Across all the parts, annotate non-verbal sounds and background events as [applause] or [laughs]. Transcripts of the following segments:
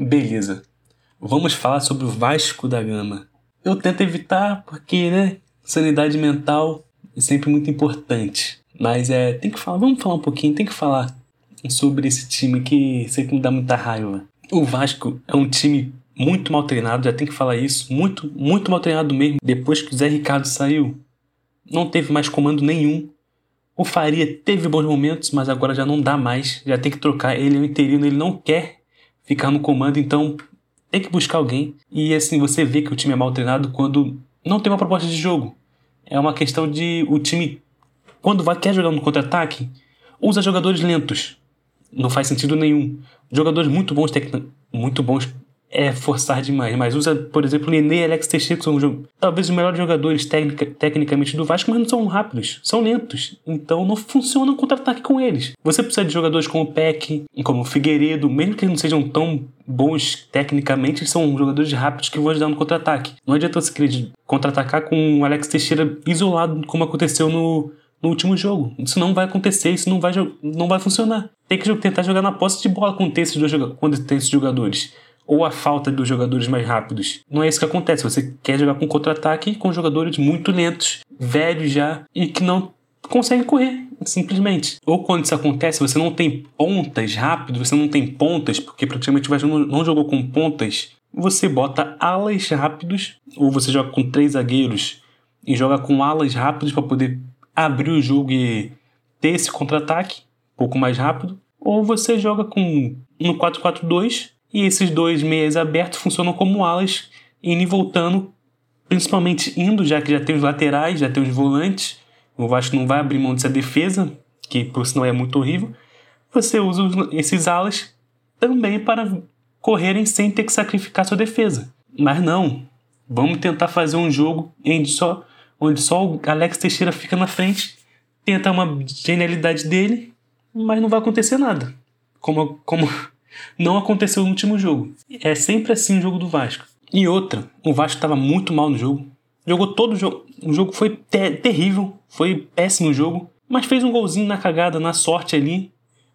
Beleza. Vamos falar sobre o Vasco da Gama. Eu tento evitar porque, né, sanidade mental é sempre muito importante. Mas é, tem que falar, vamos falar um pouquinho, tem que falar sobre esse time que sempre me dá muita raiva. O Vasco é um time muito mal treinado, já tem que falar isso, muito, muito mal treinado mesmo. Depois que o Zé Ricardo saiu, não teve mais comando nenhum. O Faria teve bons momentos, mas agora já não dá mais, já tem que trocar. Ele é um interino, ele não quer ficar no comando, então tem que buscar alguém. E assim, você vê que o time é mal treinado quando não tem uma proposta de jogo. É uma questão de o time, quando vai, quer jogar no contra-ataque, usa jogadores lentos. Não faz sentido nenhum. Jogadores muito bons, muito bons é forçar demais, mas usa, por exemplo, Nenê e Alex Teixeira, que são talvez os melhores jogadores tecnica, tecnicamente do Vasco, mas não são rápidos, são lentos. Então não funciona um contra-ataque com eles. Você precisa de jogadores como o Peck, como o Figueiredo, mesmo que eles não sejam tão bons tecnicamente, eles são jogadores rápidos que vão ajudar no contra-ataque. Não adianta você querer contra-atacar com o Alex Teixeira isolado, como aconteceu no, no último jogo. Isso não vai acontecer, isso não vai, não vai funcionar. Tem que tentar jogar na posse de bola quando tem esses, dois, quando tem esses jogadores ou a falta dos jogadores mais rápidos. Não é isso que acontece. Você quer jogar com contra-ataque com jogadores muito lentos, velhos já, e que não conseguem correr, simplesmente. Ou quando isso acontece, você não tem pontas rápidas, você não tem pontas, porque praticamente o não, não jogou com pontas. Você bota alas rápidos, ou você joga com três zagueiros e joga com alas rápidos para poder abrir o jogo e ter esse contra-ataque um pouco mais rápido. Ou você joga com no 4-4-2 e esses dois meias abertos funcionam como alas, indo e voltando, principalmente indo, já que já tem os laterais, já tem os volantes. O Vasco não vai abrir mão dessa defesa, que por sinal é muito horrível. Você usa esses alas também para correrem sem ter que sacrificar sua defesa. Mas não, vamos tentar fazer um jogo onde só, onde só o Alex Teixeira fica na frente, tenta uma genialidade dele, mas não vai acontecer nada. Como, como não aconteceu no último jogo. É sempre assim o jogo do Vasco. E outra, o Vasco estava muito mal no jogo. Jogou todo o jogo. O jogo foi ter terrível, foi péssimo o jogo. Mas fez um golzinho na cagada, na sorte ali.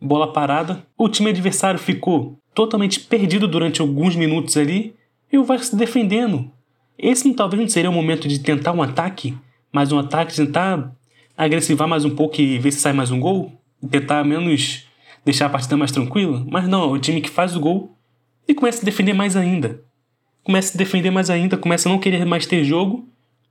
Bola parada. O time adversário ficou totalmente perdido durante alguns minutos ali. E o Vasco se defendendo. Esse talvez não seria o momento de tentar um ataque, mais um ataque, tentar agressivar mais um pouco e ver se sai mais um gol. Tentar menos deixar a partida mais tranquila, mas não, é o time que faz o gol e começa a defender mais ainda. Começa a defender mais ainda, começa a não querer mais ter jogo,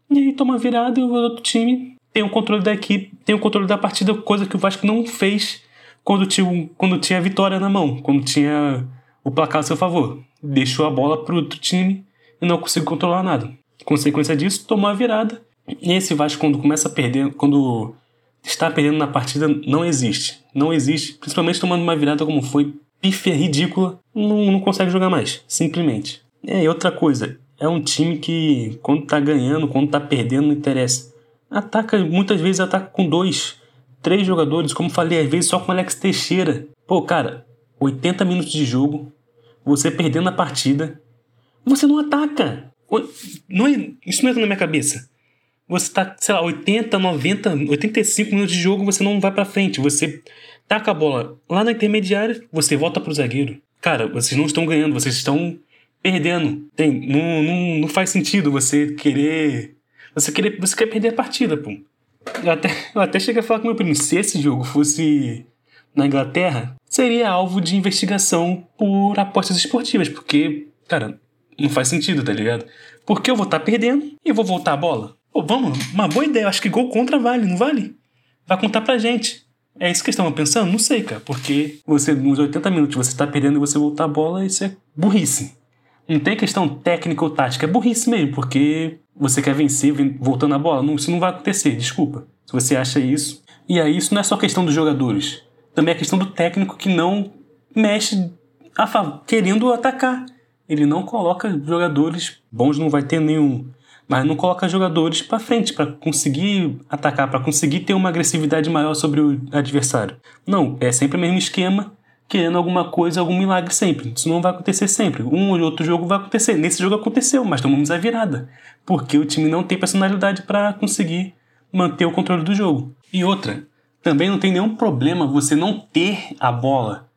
e aí toma virada e o outro time tem o controle da equipe, tem o controle da partida, coisa que o Vasco não fez quando tinha, quando tinha a vitória na mão, quando tinha o placar a seu favor. Deixou a bola para outro time e não conseguiu controlar nada. Consequência disso, tomou a virada. E esse Vasco, quando começa a perder, quando estar perdendo na partida não existe. Não existe, principalmente tomando uma virada como foi, pífia, ridícula, não, não consegue jogar mais, simplesmente. É, e outra coisa, é um time que quando tá ganhando, quando tá perdendo, não interessa. Ataca, muitas vezes ataca com dois, três jogadores, como falei, às vezes só com Alex Teixeira. Pô, cara, 80 minutos de jogo, você perdendo a partida, você não ataca. Não é, isso não entra na minha cabeça. Você tá, sei lá, 80, 90, 85 minutos de jogo, você não vai para frente. Você taca a bola lá na intermediária, você volta pro zagueiro. Cara, vocês não estão ganhando, vocês estão perdendo. Tem, não, não, não faz sentido você querer. Você querer. Você quer perder a partida, pô. Eu até, eu até cheguei a falar com meu primo, se esse jogo fosse na Inglaterra, seria alvo de investigação por apostas esportivas, porque, cara, não faz sentido, tá ligado? Porque eu vou estar tá perdendo e vou voltar a bola. Pô, vamos, uma boa ideia. Acho que gol contra vale, não vale? Vai contar pra gente. É isso que estão pensando? Não sei, cara. Porque você, nos 80 minutos, você tá perdendo e você voltar a bola, isso é burrice. Não tem questão técnica ou tática, é burrice mesmo, porque você quer vencer voltando a bola. Não, isso não vai acontecer, desculpa. Se você acha isso. E aí, isso não é só questão dos jogadores. Também é questão do técnico que não mexe a, querendo atacar. Ele não coloca jogadores bons, não vai ter nenhum mas não coloca jogadores para frente para conseguir atacar, para conseguir ter uma agressividade maior sobre o adversário. Não, é sempre o mesmo esquema, querendo alguma coisa, algum milagre sempre. Isso não vai acontecer sempre. Um ou outro jogo vai acontecer. Nesse jogo aconteceu, mas tomamos a virada, porque o time não tem personalidade para conseguir manter o controle do jogo. E outra, também não tem nenhum problema você não ter a bola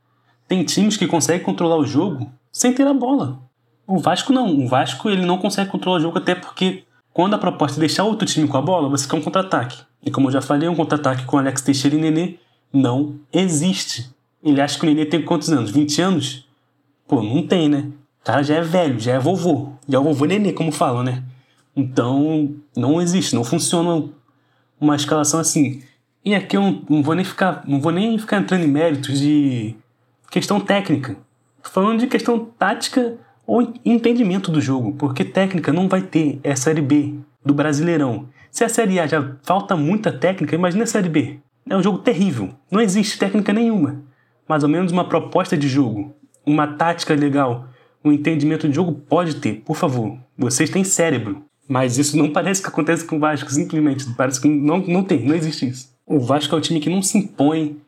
Tem times que conseguem controlar o jogo sem ter a bola. O Vasco não. O Vasco ele não consegue controlar o jogo até porque quando a proposta é deixar outro time com a bola, você quer um contra-ataque. E como eu já falei, um contra-ataque com Alex Teixeira e Nenê não existe. Ele acha que o Nenê tem quantos anos? 20 anos? Pô, não tem, né? O cara já é velho, já é vovô. Já é vovô Nenê, como falam, né? Então, não existe, não funciona uma escalação assim. E aqui eu não vou nem ficar, não vou nem ficar entrando em méritos de questão técnica. Falando de questão tática ou entendimento do jogo, porque técnica não vai ter, é a Série B do Brasileirão. Se a Série A já falta muita técnica, imagina a Série B. É um jogo terrível, não existe técnica nenhuma. Mais ou menos uma proposta de jogo, uma tática legal, um entendimento de jogo pode ter, por favor. Vocês têm cérebro, mas isso não parece que acontece com o Vasco, simplesmente. Parece que não, não tem, não existe isso. O Vasco é um time que não se impõe,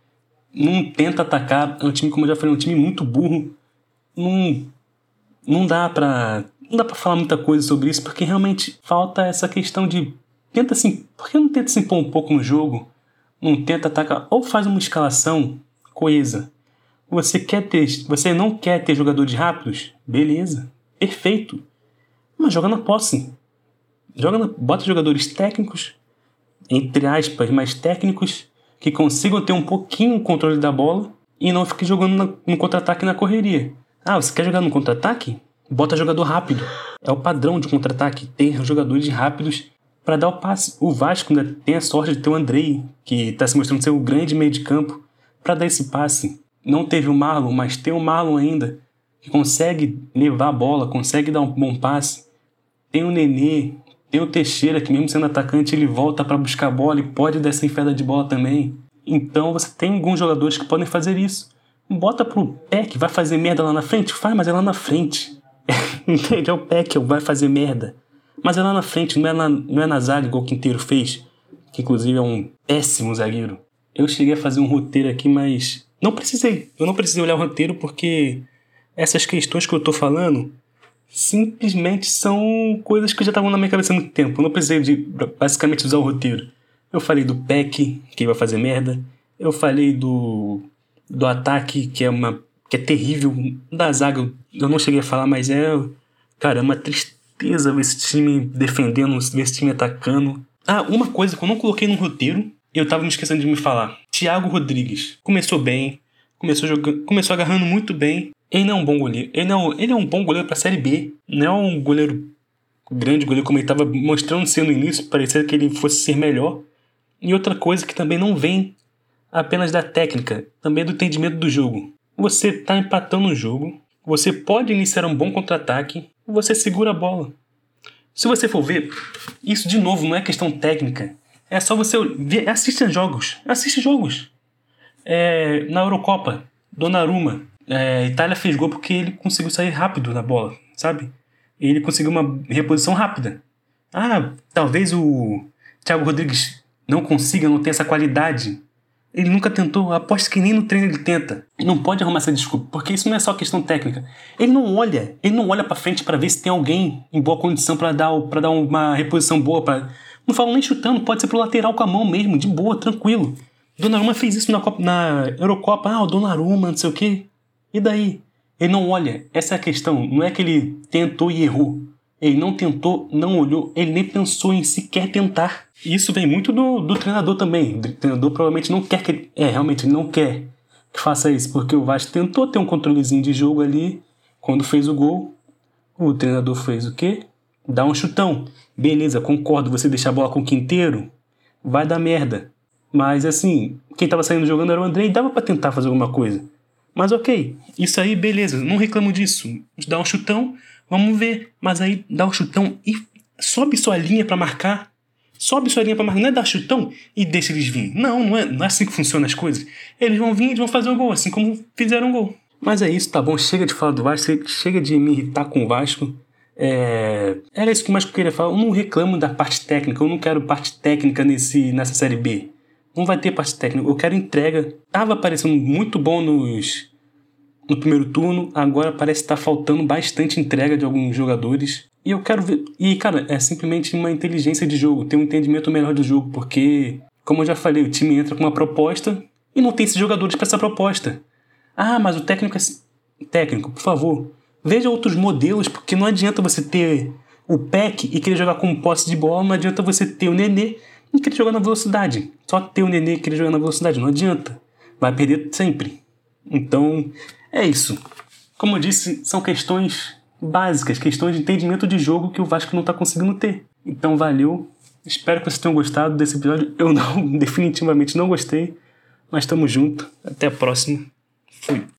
não tenta atacar. É um time, como eu já falei, um time muito burro. Não, não dá pra. Não dá pra falar muita coisa sobre isso, porque realmente falta essa questão de. Tenta se. Por que não tenta se impor um pouco no jogo? Não tenta atacar. Ou faz uma escalação coesa. Você quer ter. Você não quer ter jogadores rápidos? Beleza. Perfeito. Mas joga na posse. Joga, bota jogadores técnicos, entre aspas, mais técnicos, que consigam ter um pouquinho o controle da bola e não fique jogando no contra-ataque na correria. Ah, você quer jogar no contra-ataque? Bota jogador rápido. É o padrão de contra-ataque, ter jogadores rápidos para dar o passe. O Vasco ainda tem a sorte de ter o Andrei, que está se mostrando ser o grande meio de campo, para dar esse passe. Não teve o Marlon, mas tem o Marlon ainda, que consegue levar a bola, consegue dar um bom passe. Tem o Nenê, tem o Teixeira, que mesmo sendo atacante, ele volta para buscar a bola e pode dar essa enfiada de bola também. Então você tem alguns jogadores que podem fazer isso. Bota pro que vai fazer merda lá na frente? Faz, mas é lá na frente. [laughs] Entende? É o pé que vai fazer merda. Mas é lá na frente, não é na, não é na zaga igual o Quinteiro fez. Que inclusive é um péssimo zagueiro. Eu cheguei a fazer um roteiro aqui, mas não precisei. Eu não precisei olhar o roteiro porque essas questões que eu tô falando simplesmente são coisas que já estavam na minha cabeça há muito tempo. Eu não precisei de basicamente usar o roteiro. Eu falei do Peck, que vai fazer merda. Eu falei do, do ataque, que é uma que é terrível. Da zaga, eu não cheguei a falar, mas é. Cara, é uma tristeza ver esse time defendendo, ver esse time atacando. Ah, uma coisa que eu não coloquei no roteiro, eu tava me esquecendo de me falar. Thiago Rodrigues. Começou bem, começou, jogando, começou agarrando muito bem, ele é um bom goleiro. Ele, não, ele é um bom goleiro para Série B. Não é um goleiro grande goleiro como ele estava mostrando ser no início. Parecia que ele fosse ser melhor. E outra coisa que também não vem apenas da técnica, também do entendimento do jogo. Você está empatando o jogo, você pode iniciar um bom contra-ataque, você segura a bola. Se você for ver, isso de novo não é questão técnica. É só você ver, assista jogos. Assiste jogos. É, na Eurocopa, Donnarumma é, Itália fez gol porque ele conseguiu sair rápido na bola, sabe? Ele conseguiu uma reposição rápida. Ah, talvez o Thiago Rodrigues não consiga, não tenha essa qualidade. Ele nunca tentou, aposto que nem no treino ele tenta. Não pode arrumar essa desculpa, porque isso não é só questão técnica. Ele não olha, ele não olha para frente para ver se tem alguém em boa condição para dar, pra dar uma reposição boa. Não falo nem chutando, pode ser pro lateral com a mão mesmo, de boa, tranquilo. Donnarumma fez isso na, Copa, na Eurocopa. Ah, o Donnarumma, não sei o quê. E daí? Ele não olha. Essa é a questão. Não é que ele tentou e errou. Ele não tentou, não olhou, ele nem pensou em sequer tentar. Isso vem muito do, do treinador também. O treinador provavelmente não quer que ele. É, realmente ele não quer que faça isso, porque o Vasco tentou ter um controlezinho de jogo ali. Quando fez o gol, o treinador fez o quê? Dá um chutão. Beleza, concordo. Você deixar a bola com o quinteiro, vai dar merda. Mas assim, quem tava saindo jogando era o André e dava para tentar fazer alguma coisa. Mas ok, isso aí, beleza, não reclamo disso. Dá um chutão, vamos ver. Mas aí dá um chutão e sobe sua linha para marcar. Sobe sua linha para marcar. Não é dar chutão e deixa eles vir. Não, não é, não é assim que funcionam as coisas. Eles vão vir e vão fazer o gol, assim como fizeram o gol. Mas é isso, tá bom? Chega de falar do Vasco, chega de me irritar com o Vasco. É... Era isso que mais eu queria falar. Eu não reclamo da parte técnica, eu não quero parte técnica nesse, nessa série B. Não vai ter parte técnica. Eu quero entrega. Tava parecendo muito bom nos no primeiro turno, agora parece estar tá faltando bastante entrega de alguns jogadores. E eu quero ver. E, cara, é simplesmente uma inteligência de jogo, ter um entendimento melhor do jogo, porque, como eu já falei, o time entra com uma proposta e não tem esses jogadores para essa proposta. Ah, mas o técnico é. Técnico, por favor, veja outros modelos, porque não adianta você ter o PEC e querer jogar com posse de bola, não adianta você ter o Nenê e querer jogar na velocidade. Só ter o Nenê e querer jogar na velocidade, não adianta. Vai perder sempre. Então, é isso. Como eu disse, são questões básicas, questões de entendimento de jogo que o Vasco não está conseguindo ter. Então, valeu. Espero que vocês tenham gostado desse episódio. Eu não, [laughs] definitivamente não gostei. Mas estamos junto. Até a próxima. Fui.